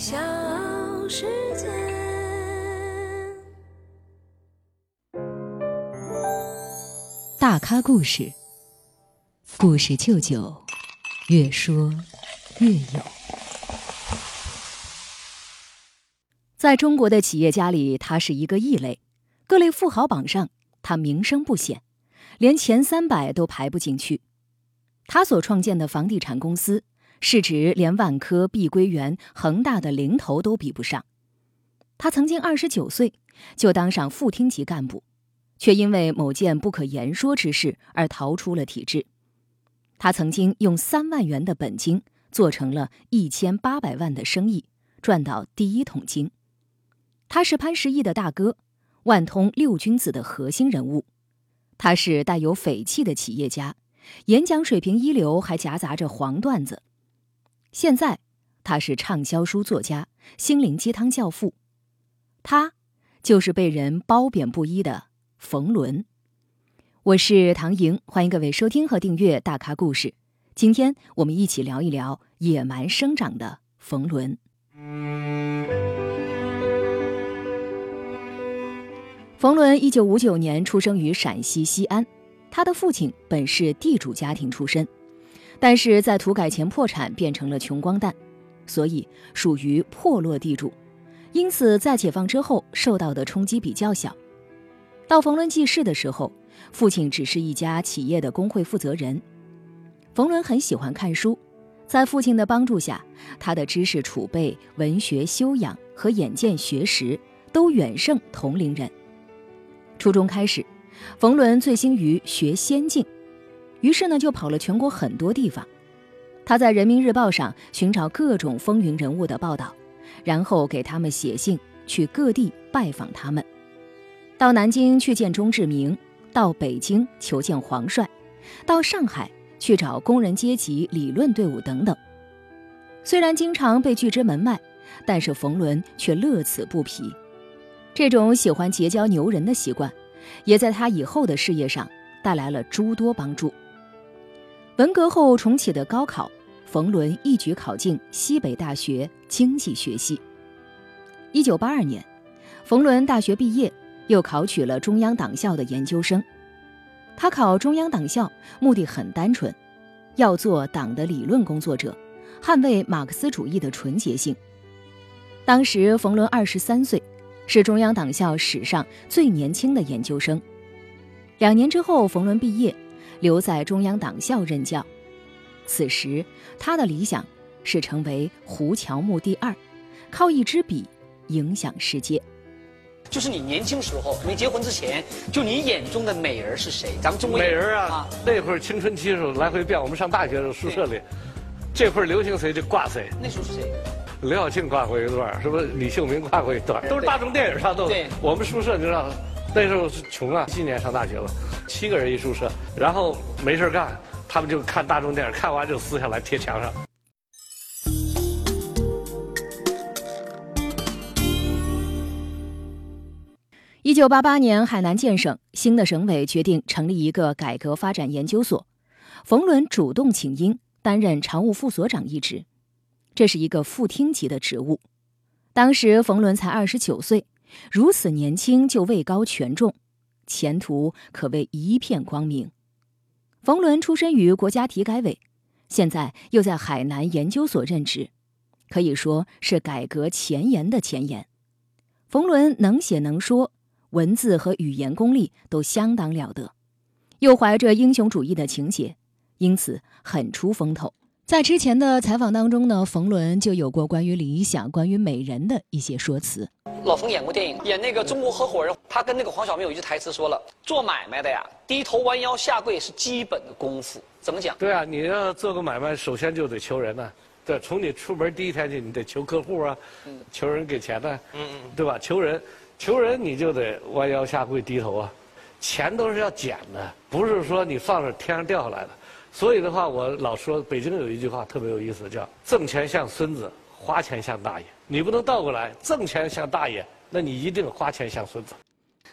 小世界。大咖故事，故事舅舅，越说越有。在中国的企业家里，他是一个异类。各类富豪榜上，他名声不显，连前三百都排不进去。他所创建的房地产公司。市值连万科、碧桂园、恒大的零头都比不上。他曾经二十九岁就当上副厅级干部，却因为某件不可言说之事而逃出了体制。他曾经用三万元的本金做成了一千八百万的生意，赚到第一桶金。他是潘石屹的大哥，万通六君子的核心人物。他是带有匪气的企业家，演讲水平一流，还夹杂着黄段子。现在，他是畅销书作家、心灵鸡汤教父，他就是被人褒贬不一的冯仑。我是唐莹，欢迎各位收听和订阅《大咖故事》。今天我们一起聊一聊野蛮生长的冯仑。冯仑一九五九年出生于陕西西安，他的父亲本是地主家庭出身。但是在土改前破产，变成了穷光蛋，所以属于破落地主，因此在解放之后受到的冲击比较小。到冯仑记事的时候，父亲只是一家企业的工会负责人。冯仑很喜欢看书，在父亲的帮助下，他的知识储备、文学修养和眼见学识都远胜同龄人。初中开始，冯仑醉心于学仙境。于是呢，就跑了全国很多地方。他在《人民日报》上寻找各种风云人物的报道，然后给他们写信，去各地拜访他们。到南京去见钟志明，到北京求见黄帅，到上海去找工人阶级理论队伍等等。虽然经常被拒之门外，但是冯仑却乐此不疲。这种喜欢结交牛人的习惯，也在他以后的事业上带来了诸多帮助。文革后重启的高考，冯仑一举考进西北大学经济学系。一九八二年，冯仑大学毕业，又考取了中央党校的研究生。他考中央党校目的很单纯，要做党的理论工作者，捍卫马克思主义的纯洁性。当时冯仑二十三岁，是中央党校史上最年轻的研究生。两年之后，冯仑毕业。留在中央党校任教，此时他的理想是成为胡乔木第二，靠一支笔影响世界。就是你年轻时候没结婚之前，就你眼中的美人是谁？咱们中国美人啊，那会儿青春期时候来回变。我们上大学的时候宿舍里，这会儿流行谁就挂谁。那时候是谁？刘晓庆挂过一段，是不是？李秀明挂过一段，都是大众电影上都。对，我们宿舍你知道。那时候是穷啊，今年上大学了，七个人一宿舍，然后没事干，他们就看大众电影，看完就撕下来贴墙上。一九八八年，海南建省新的省委决定成立一个改革发展研究所，冯仑主动请缨，担任常务副所长一职，这是一个副厅级的职务。当时冯仑才二十九岁。如此年轻就位高权重，前途可谓一片光明。冯仑出身于国家体改委，现在又在海南研究所任职，可以说是改革前沿的前沿。冯仑能写能说，文字和语言功力都相当了得，又怀着英雄主义的情节，因此很出风头。在之前的采访当中呢，冯仑就有过关于理想、关于美人的一些说辞。老冯演过电影，演那个中国合伙人，他跟那个黄晓明有一句台词说了：“做买卖的呀，低头弯腰下跪是基本的功夫。”怎么讲？对啊，你要做个买卖，首先就得求人呢。对，从你出门第一天起，你得求客户啊，求人给钱呢，嗯嗯，对吧？求人，求人你就得弯腰下跪低头啊。钱都是要捡的，不是说你放着天上掉下来的。所以的话，我老说北京有一句话特别有意思，叫“挣钱像孙子，花钱像大爷”。你不能倒过来，挣钱像大爷，那你一定花钱像孙子。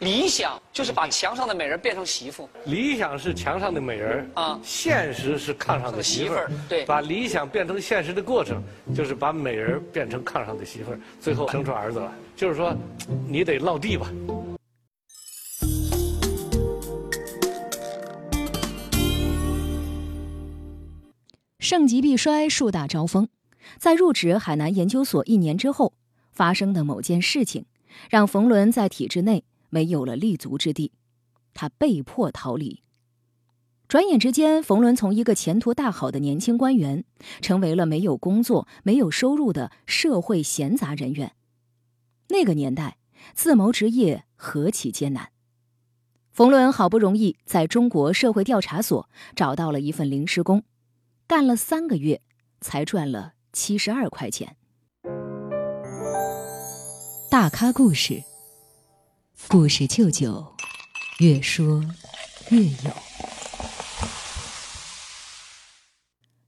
理想就是把墙上的美人变成媳妇。理想是墙上的美人啊现实是炕上的媳妇儿。对把理想变成现实的过程，就是把美人变成炕上的媳妇儿，最后生出儿子来。就是说，你得落地吧。盛极必衰，树大招风。在入职海南研究所一年之后，发生的某件事情，让冯仑在体制内没有了立足之地，他被迫逃离。转眼之间，冯仑从一个前途大好的年轻官员，成为了没有工作、没有收入的社会闲杂人员。那个年代，自谋职业何其艰难。冯仑好不容易在中国社会调查所找到了一份临时工。干了三个月，才赚了七十二块钱。大咖故事，故事舅舅，越说越有。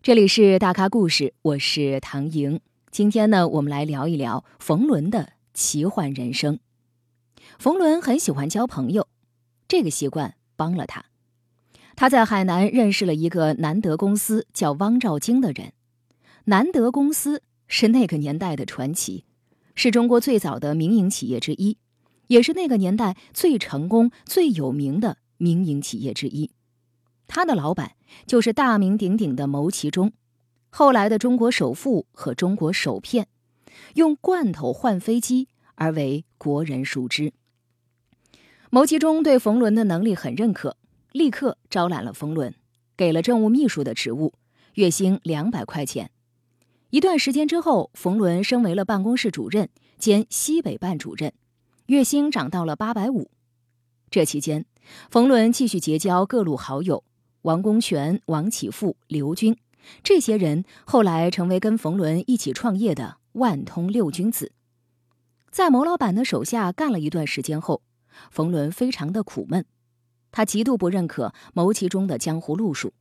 这里是大咖故事，我是唐莹。今天呢，我们来聊一聊冯仑的奇幻人生。冯仑很喜欢交朋友，这个习惯帮了他。他在海南认识了一个南德公司叫汪兆京的人。南德公司是那个年代的传奇，是中国最早的民营企业之一，也是那个年代最成功、最有名的民营企业之一。他的老板就是大名鼎鼎的牟其中，后来的中国首富和中国首骗，用罐头换飞机而为国人熟知。牟其中对冯仑的能力很认可。立刻招揽了冯仑，给了政务秘书的职务，月薪两百块钱。一段时间之后，冯仑升为了办公室主任兼西北办主任，月薪涨到了八百五。这期间，冯仑继续结交各路好友，王功权、王启富、刘军，这些人后来成为跟冯仑一起创业的万通六君子。在牟老板的手下干了一段时间后，冯仑非常的苦闷。他极度不认可牟其中的江湖路数，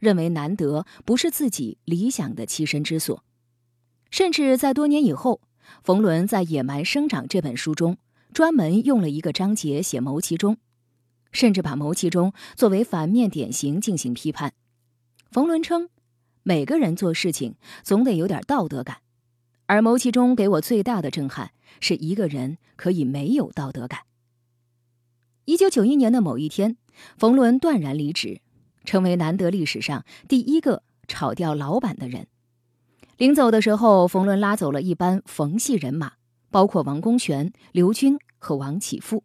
认为难得不是自己理想的栖身之所，甚至在多年以后，冯仑在《野蛮生长》这本书中专门用了一个章节写牟其中，甚至把牟其中作为反面典型进行批判。冯仑称，每个人做事情总得有点道德感，而牟其中给我最大的震撼是一个人可以没有道德感。一九九一年的某一天，冯仑断然离职，成为难得历史上第一个炒掉老板的人。临走的时候，冯仑拉走了一班冯系人马，包括王功权、刘军和王启富。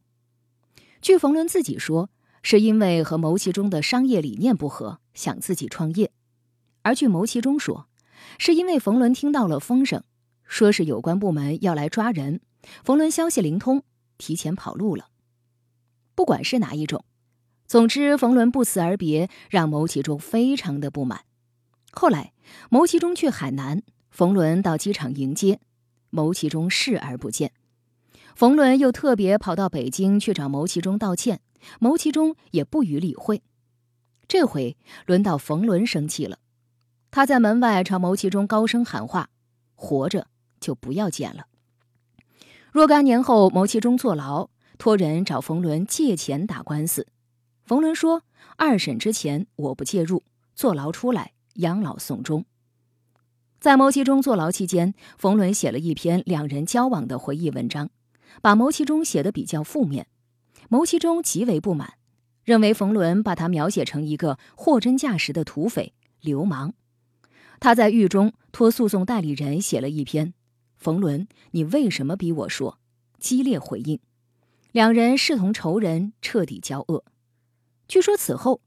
据冯仑自己说，是因为和牟其中的商业理念不合，想自己创业；而据牟其中说，是因为冯仑听到了风声，说是有关部门要来抓人，冯仑消息灵通，提前跑路了。不管是哪一种，总之，冯仑不辞而别，让牟其中非常的不满。后来，牟其中去海南，冯仑到机场迎接，牟其中视而不见。冯仑又特别跑到北京去找牟其中道歉，牟其中也不予理会。这回轮到冯仑生气了，他在门外朝牟其中高声喊话：“活着就不要见了。”若干年后，牟其中坐牢。托人找冯仑借钱打官司，冯仑说：“二审之前我不介入，坐牢出来养老送终。”在牟其中坐牢期间，冯仑写了一篇两人交往的回忆文章，把牟其中写的比较负面。牟其中极为不满，认为冯仑把他描写成一个货真价实的土匪流氓。他在狱中托诉讼代理人写了一篇：“冯仑，你为什么逼我说？”激烈回应。两人视同仇人，彻底交恶。据说此后，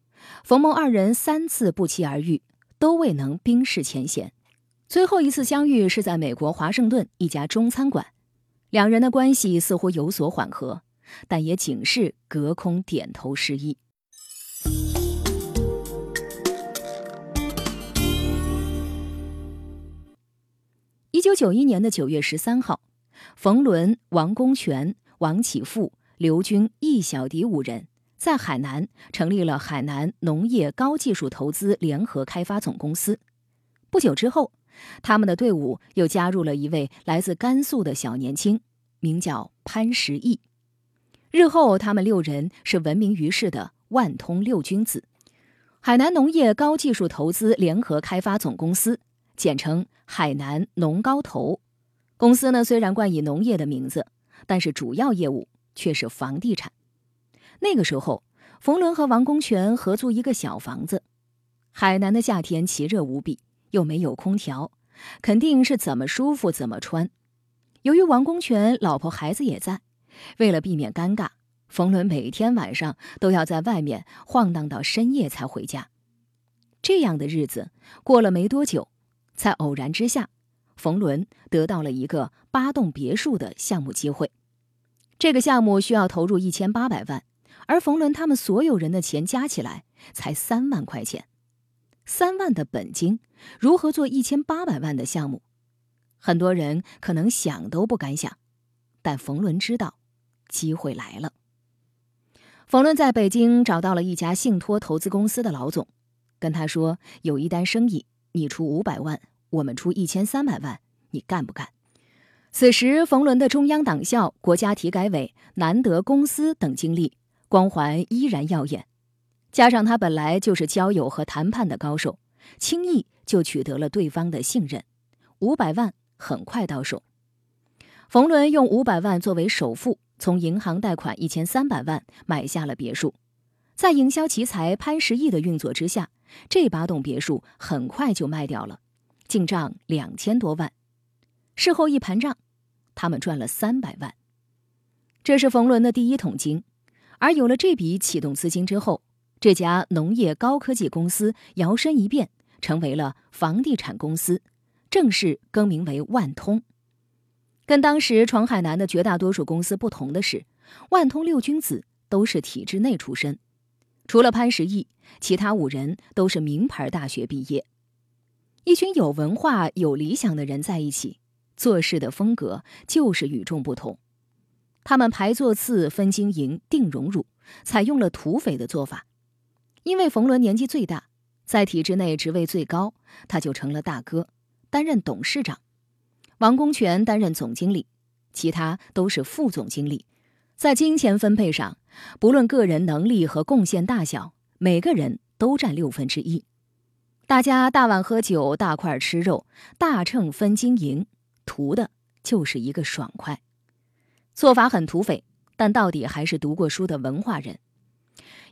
冯牟二人三次不期而遇，都未能冰释前嫌。最后一次相遇是在美国华盛顿一家中餐馆，两人的关系似乎有所缓和，但也仅是隔空点头示意。一九九一年的九月十三号，冯仑、王功权。王启富、刘军、易小迪五人在海南成立了海南农业高技术投资联合开发总公司。不久之后，他们的队伍又加入了一位来自甘肃的小年轻，名叫潘石屹。日后，他们六人是闻名于世的万通六君子，海南农业高技术投资联合开发总公司，简称海南农高投。公司呢虽然冠以农业的名字，但是主要业务却是房地产。那个时候，冯仑和王功权合租一个小房子。海南的夏天奇热无比，又没有空调，肯定是怎么舒服怎么穿。由于王功权老婆孩子也在，为了避免尴尬，冯仑每天晚上都要在外面晃荡到深夜才回家。这样的日子过了没多久，在偶然之下，冯仑得到了一个八栋别墅的项目机会。这个项目需要投入一千八百万，而冯仑他们所有人的钱加起来才三万块钱。三万的本金，如何做一千八百万的项目？很多人可能想都不敢想，但冯仑知道，机会来了。冯仑在北京找到了一家信托投资公司的老总，跟他说：“有一单生意，你出五百万，我们出一千三百万，你干不干？”此时，冯仑的中央党校、国家体改委、南德公司等经历，光环依然耀眼。加上他本来就是交友和谈判的高手，轻易就取得了对方的信任，五百万很快到手。冯仑用五百万作为首付，从银行贷款一千三百万买下了别墅，在营销奇才潘石屹的运作之下，这八栋别墅很快就卖掉了，进账两千多万。事后一盘账，他们赚了三百万。这是冯仑的第一桶金，而有了这笔启动资金之后。这家农业高科技公司摇身一变，成为了房地产公司，正式更名为万通。跟当时闯海南的绝大多数公司不同的是，万通六君子都是体制内出身，除了潘石屹，其他五人都是名牌大学毕业。一群有文化、有理想的人在一起，做事的风格就是与众不同。他们排座次、分经营、定荣辱，采用了土匪的做法。因为冯仑年纪最大，在体制内职位最高，他就成了大哥，担任董事长。王功权担任总经理，其他都是副总经理。在金钱分配上，不论个人能力和贡献大小，每个人都占六分之一。大家大碗喝酒，大块吃肉，大秤分金银，图的就是一个爽快。做法很土匪，但到底还是读过书的文化人。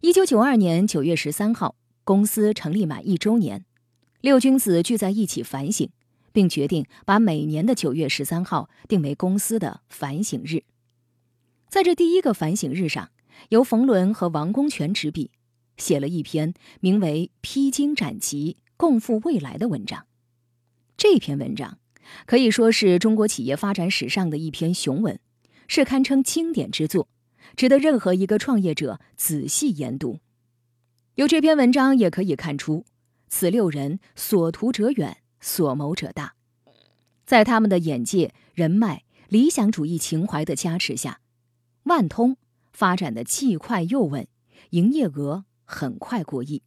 一九九二年九月十三号，公司成立满一周年，六君子聚在一起反省，并决定把每年的九月十三号定为公司的反省日。在这第一个反省日上，由冯仑和王功权执笔，写了一篇名为《披荆斩棘，共赴未来》的文章。这篇文章可以说是中国企业发展史上的一篇雄文，是堪称经典之作。值得任何一个创业者仔细研读。由这篇文章也可以看出，此六人所图者远，所谋者大。在他们的眼界、人脉、理想主义情怀的加持下，万通发展的既快又稳，营业额很快过亿。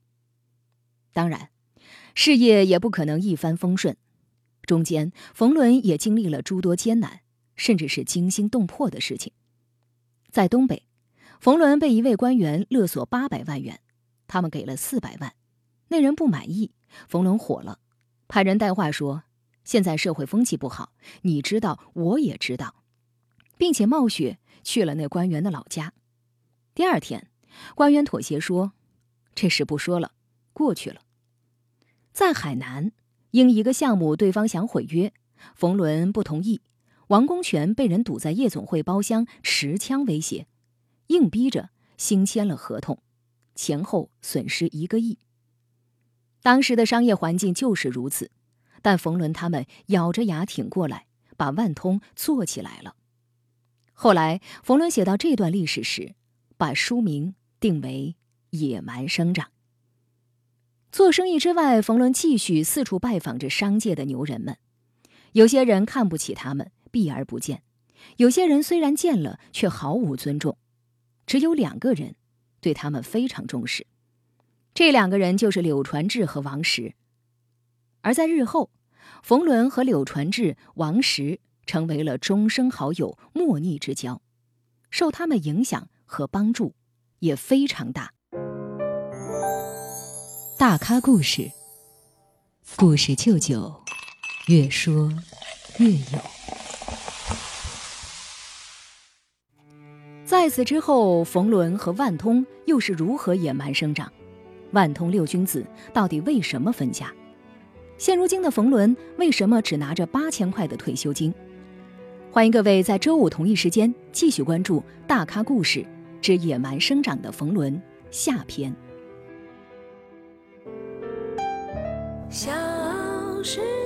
当然，事业也不可能一帆风顺，中间冯仑也经历了诸多艰难，甚至是惊心动魄的事情。在东北，冯仑被一位官员勒索八百万元，他们给了四百万，那人不满意，冯仑火了，派人带话说：“现在社会风气不好，你知道，我也知道，并且冒雪去了那官员的老家。第二天，官员妥协说：‘这事不说了，过去了。’在海南，因一个项目对方想毁约，冯仑不同意。”王功权被人堵在夜总会包厢，持枪威胁，硬逼着新签了合同，前后损失一个亿。当时的商业环境就是如此，但冯仑他们咬着牙挺过来，把万通做起来了。后来，冯仑写到这段历史时，把书名定为《野蛮生长》。做生意之外，冯仑继续四处拜访着商界的牛人们，有些人看不起他们。避而不见，有些人虽然见了，却毫无尊重。只有两个人，对他们非常重视。这两个人就是柳传志和王石。而在日后，冯仑和柳传志、王石成为了终生好友、莫逆之交。受他们影响和帮助也非常大。大咖故事，故事舅舅，越说越有。在此之后，冯仑和万通又是如何野蛮生长？万通六君子到底为什么分家？现如今的冯仑为什么只拿着八千块的退休金？欢迎各位在周五同一时间继续关注《大咖故事之野蛮生长的冯仑》下篇。小时。